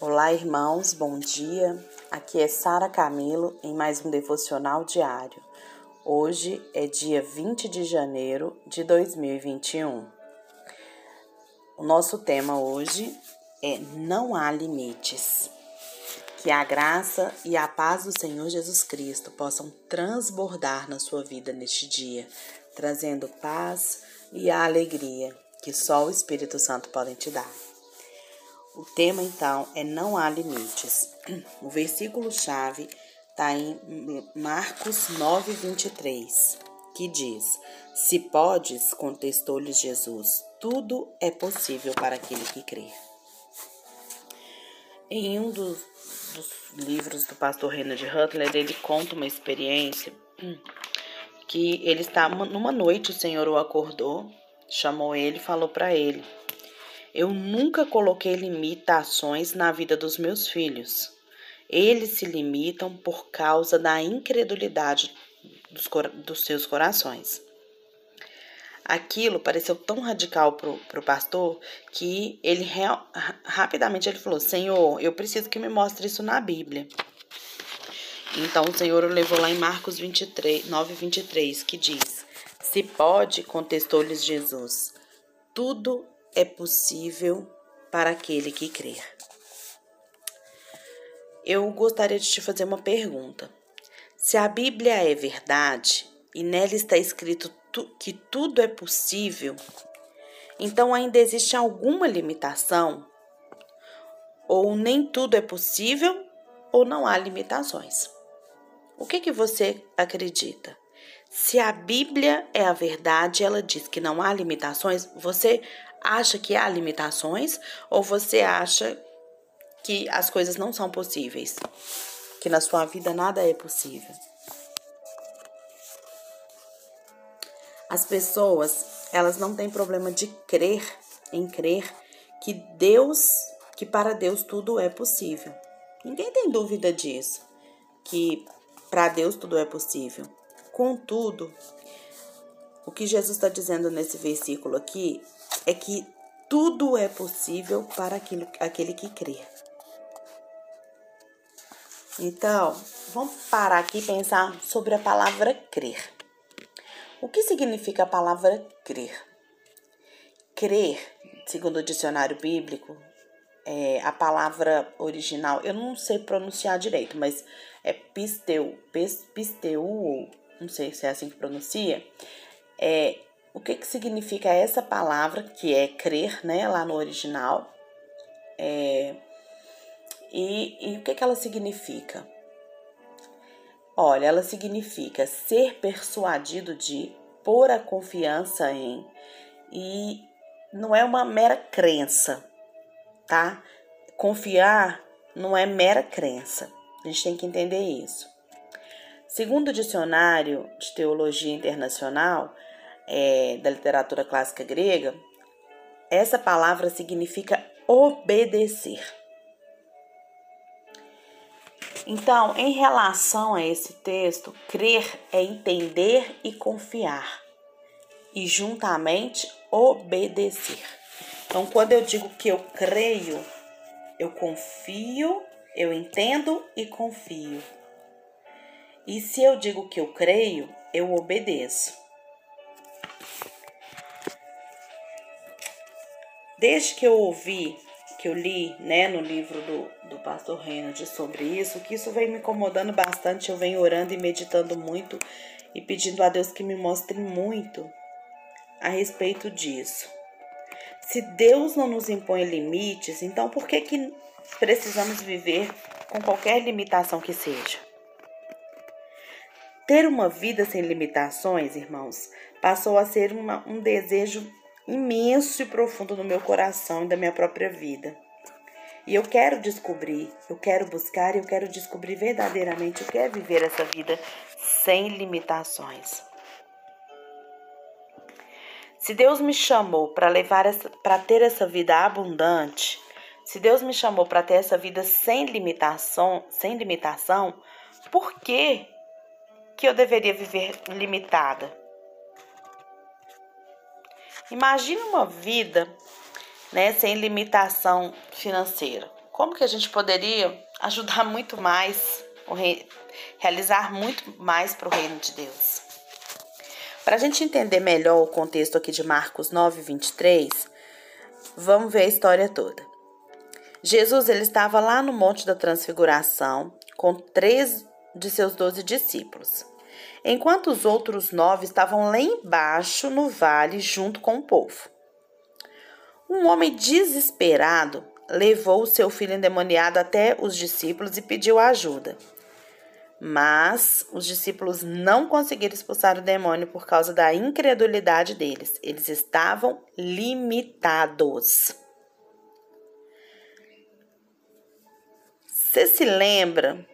Olá, irmãos, bom dia. Aqui é Sara Camilo em mais um devocional diário. Hoje é dia 20 de janeiro de 2021. O nosso tema hoje é Não há limites. Que a graça e a paz do Senhor Jesus Cristo possam transbordar na sua vida neste dia, trazendo paz e a alegria que só o Espírito Santo pode te dar. O tema então é Não há limites. O versículo-chave está em Marcos 9, 23, que diz: Se podes, contestou-lhes Jesus, tudo é possível para aquele que crê. Em um dos, dos livros do pastor Renard Hutler, ele conta uma experiência que ele está numa noite, o Senhor o acordou, chamou ele e falou para ele: eu nunca coloquei limitações na vida dos meus filhos. Eles se limitam por causa da incredulidade dos, dos seus corações. Aquilo pareceu tão radical para o pastor que ele rapidamente ele falou: Senhor, eu preciso que me mostre isso na Bíblia. Então o Senhor o levou lá em Marcos 23, 9, 23, que diz: Se pode, contestou-lhes Jesus, tudo é possível para aquele que crer. Eu gostaria de te fazer uma pergunta. Se a Bíblia é verdade e nela está escrito tu, que tudo é possível, então ainda existe alguma limitação? Ou nem tudo é possível, ou não há limitações? O que, que você acredita? Se a Bíblia é a verdade, ela diz que não há limitações, você acha que há limitações ou você acha que as coisas não são possíveis? Que na sua vida nada é possível? As pessoas, elas não têm problema de crer em crer que Deus, que para Deus tudo é possível. Ninguém tem dúvida disso, que para Deus tudo é possível. Contudo, o que Jesus está dizendo nesse versículo aqui é que tudo é possível para aquilo, aquele que crê. Então, vamos parar aqui e pensar sobre a palavra crer. O que significa a palavra crer? Crer, segundo o dicionário bíblico, é a palavra original, eu não sei pronunciar direito, mas é pisteu, pisteu, não sei se é assim que pronuncia, é o que, que significa essa palavra, que é crer, né, lá no original, é, e, e o que, que ela significa? Olha, ela significa ser persuadido de, pôr a confiança em, e não é uma mera crença, tá? Confiar não é mera crença. A gente tem que entender isso. Segundo o dicionário de teologia internacional, é, da literatura clássica grega, essa palavra significa obedecer. Então, em relação a esse texto, crer é entender e confiar, e juntamente obedecer. Então, quando eu digo que eu creio, eu confio, eu entendo e confio. E se eu digo que eu creio, eu obedeço. Desde que eu ouvi, que eu li né, no livro do, do pastor Reynolds sobre isso, que isso vem me incomodando bastante, eu venho orando e meditando muito e pedindo a Deus que me mostre muito a respeito disso. Se Deus não nos impõe limites, então por que, que precisamos viver com qualquer limitação que seja? Ter uma vida sem limitações, irmãos, passou a ser uma, um desejo imenso e profundo no meu coração e da minha própria vida. E eu quero descobrir, eu quero buscar eu quero descobrir verdadeiramente o que é viver essa vida sem limitações. Se Deus me chamou para levar para ter essa vida abundante, se Deus me chamou para ter essa vida sem limitação, sem limitação, por que que eu deveria viver limitada? Imagine uma vida né, sem limitação financeira. como que a gente poderia ajudar muito mais, realizar muito mais para o reino de Deus. Para a gente entender melhor o contexto aqui de Marcos 9, 23, vamos ver a história toda. Jesus ele estava lá no Monte da Transfiguração com três de seus doze discípulos, enquanto os outros nove estavam lá embaixo no vale junto com o povo. Um homem desesperado levou seu filho endemoniado até os discípulos e pediu ajuda. Mas os discípulos não conseguiram expulsar o demônio por causa da incredulidade deles. Eles estavam limitados. Você se lembra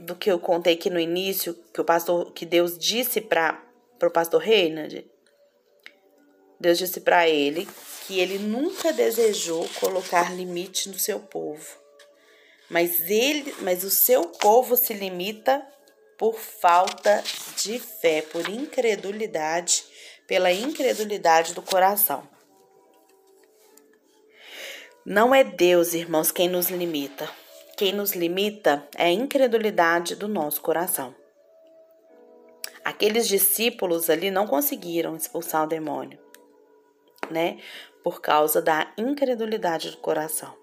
do que eu contei aqui no início, que o pastor, que Deus disse para o pastor Reinhard? Deus disse para ele que ele nunca desejou colocar limite no seu povo. Mas ele, mas o seu povo se limita por falta de fé, por incredulidade, pela incredulidade do coração. Não é Deus, irmãos, quem nos limita. Quem nos limita é a incredulidade do nosso coração. Aqueles discípulos ali não conseguiram expulsar o demônio, né? Por causa da incredulidade do coração.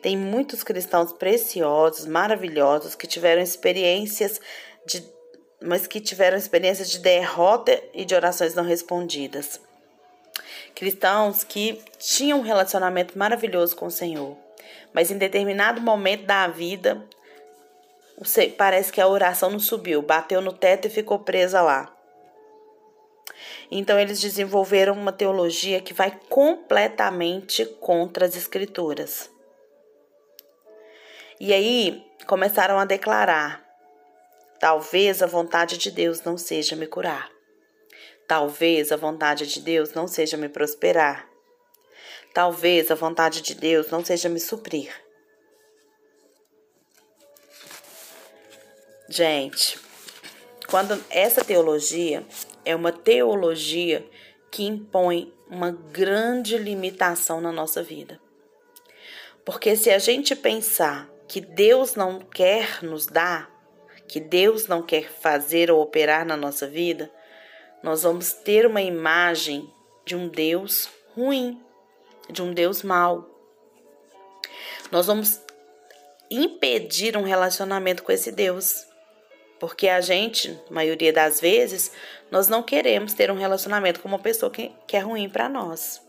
Tem muitos cristãos preciosos, maravilhosos, que tiveram experiências de mas que tiveram experiências de derrota e de orações não respondidas. Cristãos que tinham um relacionamento maravilhoso com o Senhor, mas em determinado momento da vida, parece que a oração não subiu, bateu no teto e ficou presa lá. Então eles desenvolveram uma teologia que vai completamente contra as escrituras. E aí começaram a declarar: talvez a vontade de Deus não seja me curar. Talvez a vontade de Deus não seja me prosperar. Talvez a vontade de Deus não seja me suprir. Gente, quando essa teologia é uma teologia que impõe uma grande limitação na nossa vida. Porque se a gente pensar que Deus não quer nos dar, que Deus não quer fazer ou operar na nossa vida, nós vamos ter uma imagem de um Deus ruim, de um Deus mau. Nós vamos impedir um relacionamento com esse Deus. Porque a gente, maioria das vezes, nós não queremos ter um relacionamento com uma pessoa que, que é ruim para nós.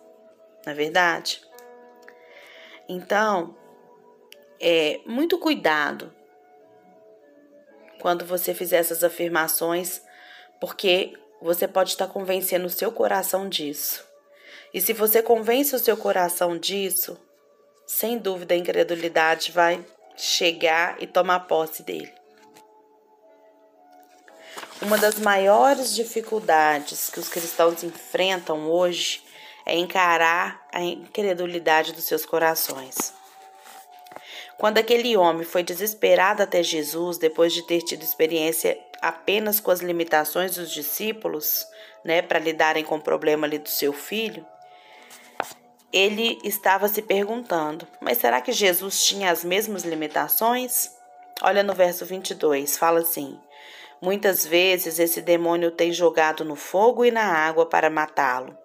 Não é verdade? Então, é muito cuidado quando você fizer essas afirmações, porque você pode estar convencendo o seu coração disso. E se você convence o seu coração disso, sem dúvida a incredulidade vai chegar e tomar posse dele. Uma das maiores dificuldades que os cristãos enfrentam hoje é encarar a incredulidade dos seus corações. Quando aquele homem foi desesperado até Jesus, depois de ter tido experiência apenas com as limitações dos discípulos, né, para lidarem com o problema ali do seu filho, ele estava se perguntando: mas será que Jesus tinha as mesmas limitações? Olha no verso 22, fala assim: Muitas vezes esse demônio tem jogado no fogo e na água para matá-lo.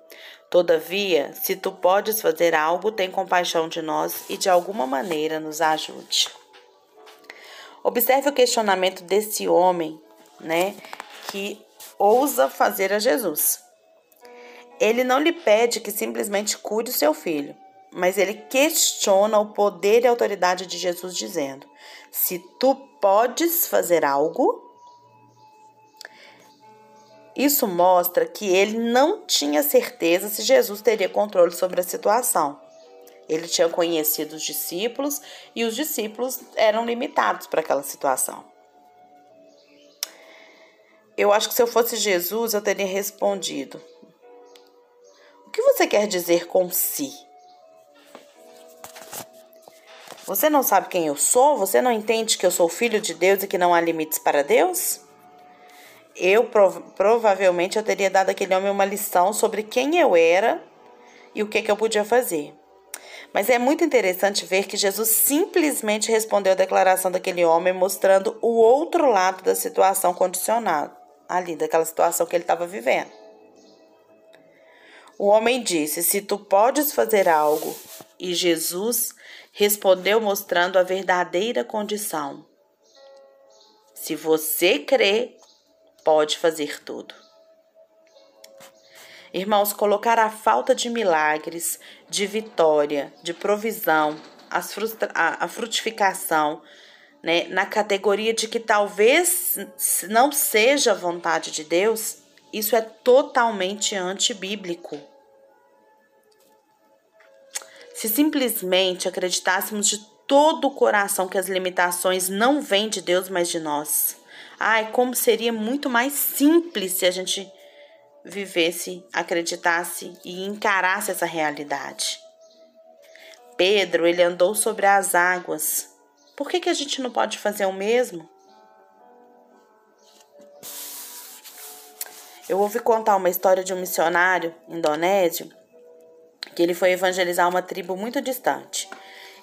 Todavia, se tu podes fazer algo, tem compaixão de nós e de alguma maneira nos ajude. Observe o questionamento desse homem, né, que ousa fazer a Jesus. Ele não lhe pede que simplesmente cure o seu filho, mas ele questiona o poder e autoridade de Jesus, dizendo: Se tu podes fazer algo. Isso mostra que ele não tinha certeza se Jesus teria controle sobre a situação. Ele tinha conhecido os discípulos e os discípulos eram limitados para aquela situação. Eu acho que se eu fosse Jesus, eu teria respondido: o que você quer dizer com si? Você não sabe quem eu sou? Você não entende que eu sou filho de Deus e que não há limites para Deus? Eu prov provavelmente eu teria dado àquele homem uma lição sobre quem eu era e o que, que eu podia fazer. Mas é muito interessante ver que Jesus simplesmente respondeu a declaração daquele homem, mostrando o outro lado da situação condicionada, ali, daquela situação que ele estava vivendo. O homem disse: Se tu podes fazer algo. E Jesus respondeu, mostrando a verdadeira condição. Se você crê, pode fazer tudo. Irmãos, colocar a falta de milagres, de vitória, de provisão, a, frutificação, né, na categoria de que talvez não seja vontade de Deus, isso é totalmente antibíblico. Se simplesmente acreditássemos de todo o coração que as limitações não vêm de Deus, mas de nós. Ai, como seria muito mais simples se a gente vivesse, acreditasse e encarasse essa realidade. Pedro, ele andou sobre as águas. Por que, que a gente não pode fazer o mesmo? Eu ouvi contar uma história de um missionário indonésio que ele foi evangelizar uma tribo muito distante.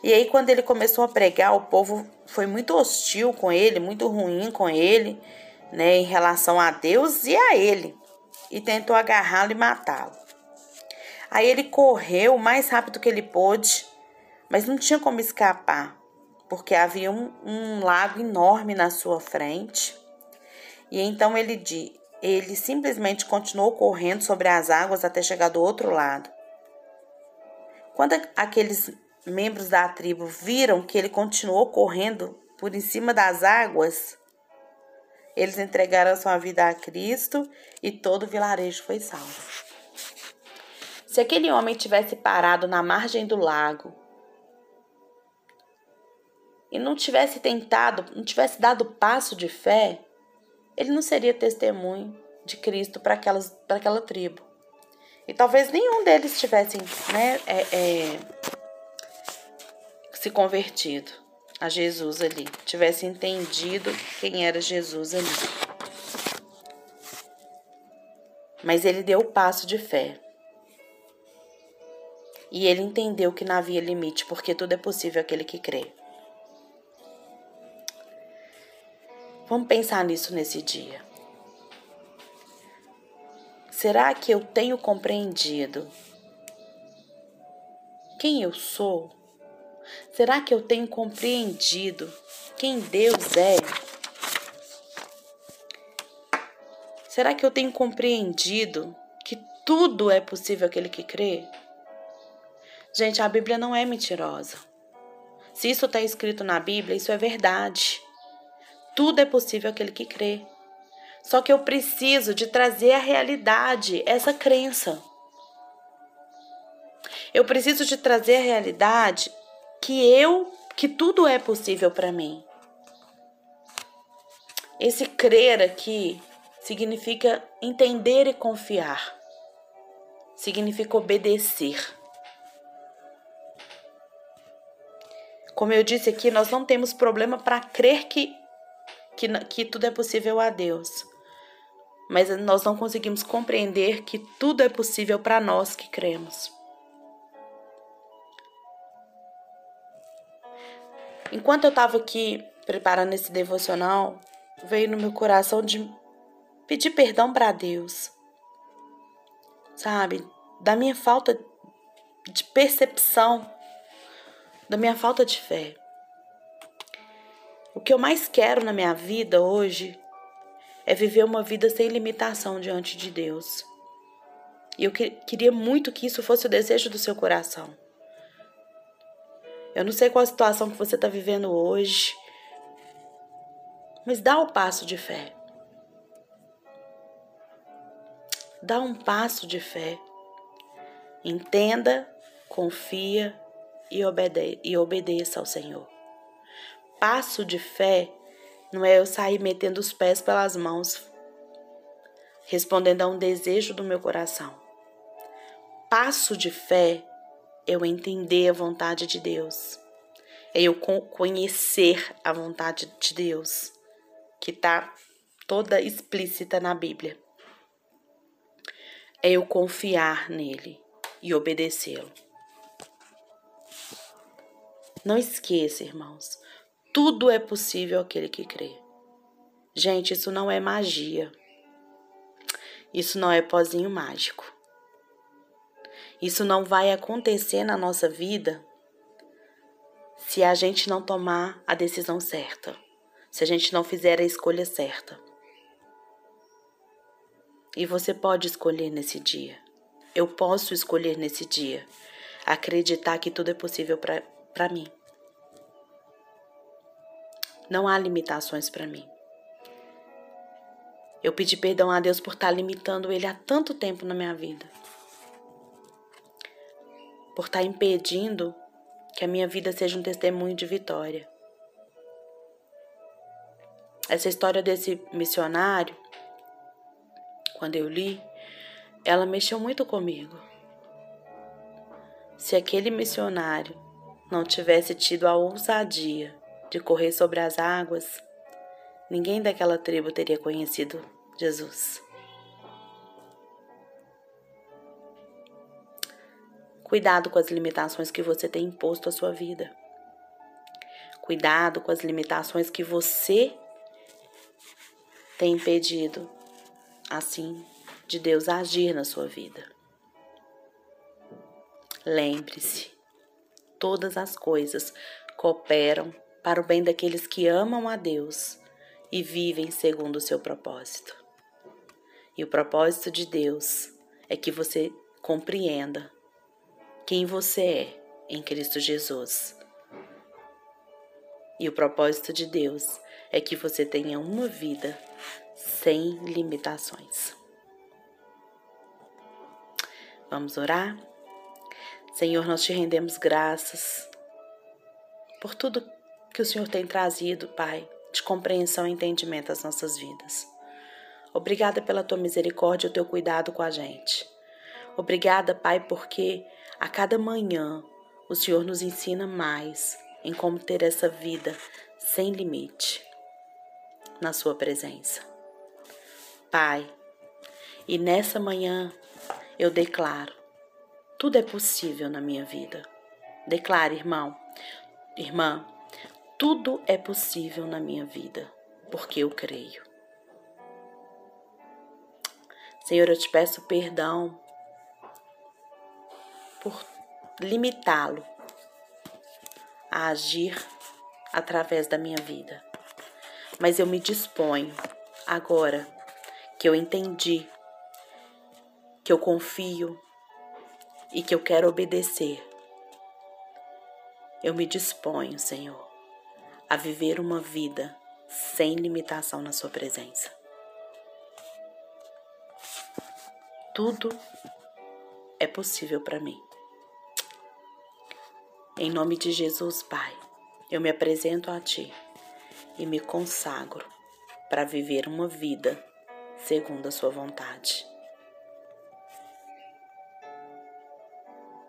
E aí, quando ele começou a pregar, o povo foi muito hostil com ele, muito ruim com ele, né, em relação a Deus e a ele e tentou agarrá-lo e matá-lo. Aí ele correu o mais rápido que ele pôde, mas não tinha como escapar, porque havia um, um lago enorme na sua frente. E então ele, ele simplesmente continuou correndo sobre as águas até chegar do outro lado. Quando aqueles membros da tribo viram que ele continuou correndo por em cima das águas, eles entregaram sua vida a Cristo e todo o vilarejo foi salvo. Se aquele homem tivesse parado na margem do lago e não tivesse tentado, não tivesse dado passo de fé, ele não seria testemunho de Cristo para aquela tribo. E talvez nenhum deles tivesse né, é, é, se convertido a Jesus ali, tivesse entendido quem era Jesus ali. Mas ele deu o passo de fé. E ele entendeu que não havia limite, porque tudo é possível aquele que crê. Vamos pensar nisso nesse dia. Será que eu tenho compreendido quem eu sou? Será que eu tenho compreendido quem Deus é? Será que eu tenho compreendido que tudo é possível aquele que crê? Gente, a Bíblia não é mentirosa. Se isso está escrito na Bíblia, isso é verdade. Tudo é possível aquele que crê. Só que eu preciso de trazer à realidade essa crença. Eu preciso de trazer a realidade que eu, que tudo é possível para mim. Esse crer aqui significa entender e confiar. Significa obedecer. Como eu disse aqui, nós não temos problema para crer que, que, que tudo é possível a Deus. Mas nós não conseguimos compreender que tudo é possível para nós que cremos. Enquanto eu estava aqui preparando esse devocional, veio no meu coração de pedir perdão para Deus. Sabe? Da minha falta de percepção, da minha falta de fé. O que eu mais quero na minha vida hoje é viver uma vida sem limitação diante de Deus. E eu que, queria muito que isso fosse o desejo do seu coração. Eu não sei qual a situação que você está vivendo hoje, mas dá o passo de fé. Dá um passo de fé. Entenda, confia e, e obedeça ao Senhor. Passo de fé não é eu sair metendo os pés pelas mãos, respondendo a um desejo do meu coração. Passo de fé eu entender a vontade de Deus, é eu conhecer a vontade de Deus, que está toda explícita na Bíblia. É eu confiar nele e obedecê-lo. Não esqueça, irmãos, tudo é possível aquele que crê. Gente, isso não é magia. Isso não é pozinho mágico. Isso não vai acontecer na nossa vida se a gente não tomar a decisão certa, se a gente não fizer a escolha certa. E você pode escolher nesse dia. Eu posso escolher nesse dia acreditar que tudo é possível para mim. Não há limitações para mim. Eu pedi perdão a Deus por estar limitando Ele há tanto tempo na minha vida. Por estar impedindo que a minha vida seja um testemunho de vitória. Essa história desse missionário, quando eu li, ela mexeu muito comigo. Se aquele missionário não tivesse tido a ousadia de correr sobre as águas, ninguém daquela tribo teria conhecido Jesus. Cuidado com as limitações que você tem imposto à sua vida. Cuidado com as limitações que você tem impedido, assim, de Deus agir na sua vida. Lembre-se, todas as coisas cooperam para o bem daqueles que amam a Deus e vivem segundo o seu propósito. E o propósito de Deus é que você compreenda quem você é em Cristo Jesus. E o propósito de Deus é que você tenha uma vida sem limitações. Vamos orar? Senhor, nós te rendemos graças por tudo que o Senhor tem trazido, Pai, de compreensão e entendimento às nossas vidas. Obrigada pela tua misericórdia e o teu cuidado com a gente. Obrigada, Pai, porque a cada manhã o Senhor nos ensina mais em como ter essa vida sem limite na Sua presença. Pai, e nessa manhã eu declaro: tudo é possível na minha vida. Declare, irmão, irmã, tudo é possível na minha vida, porque eu creio. Senhor, eu te peço perdão por limitá-lo a agir através da minha vida. Mas eu me disponho agora que eu entendi, que eu confio e que eu quero obedecer. Eu me disponho, Senhor, a viver uma vida sem limitação na Sua presença. Tudo é possível para mim. Em nome de Jesus, Pai, eu me apresento a Ti e me consagro para viver uma vida segundo a Sua vontade.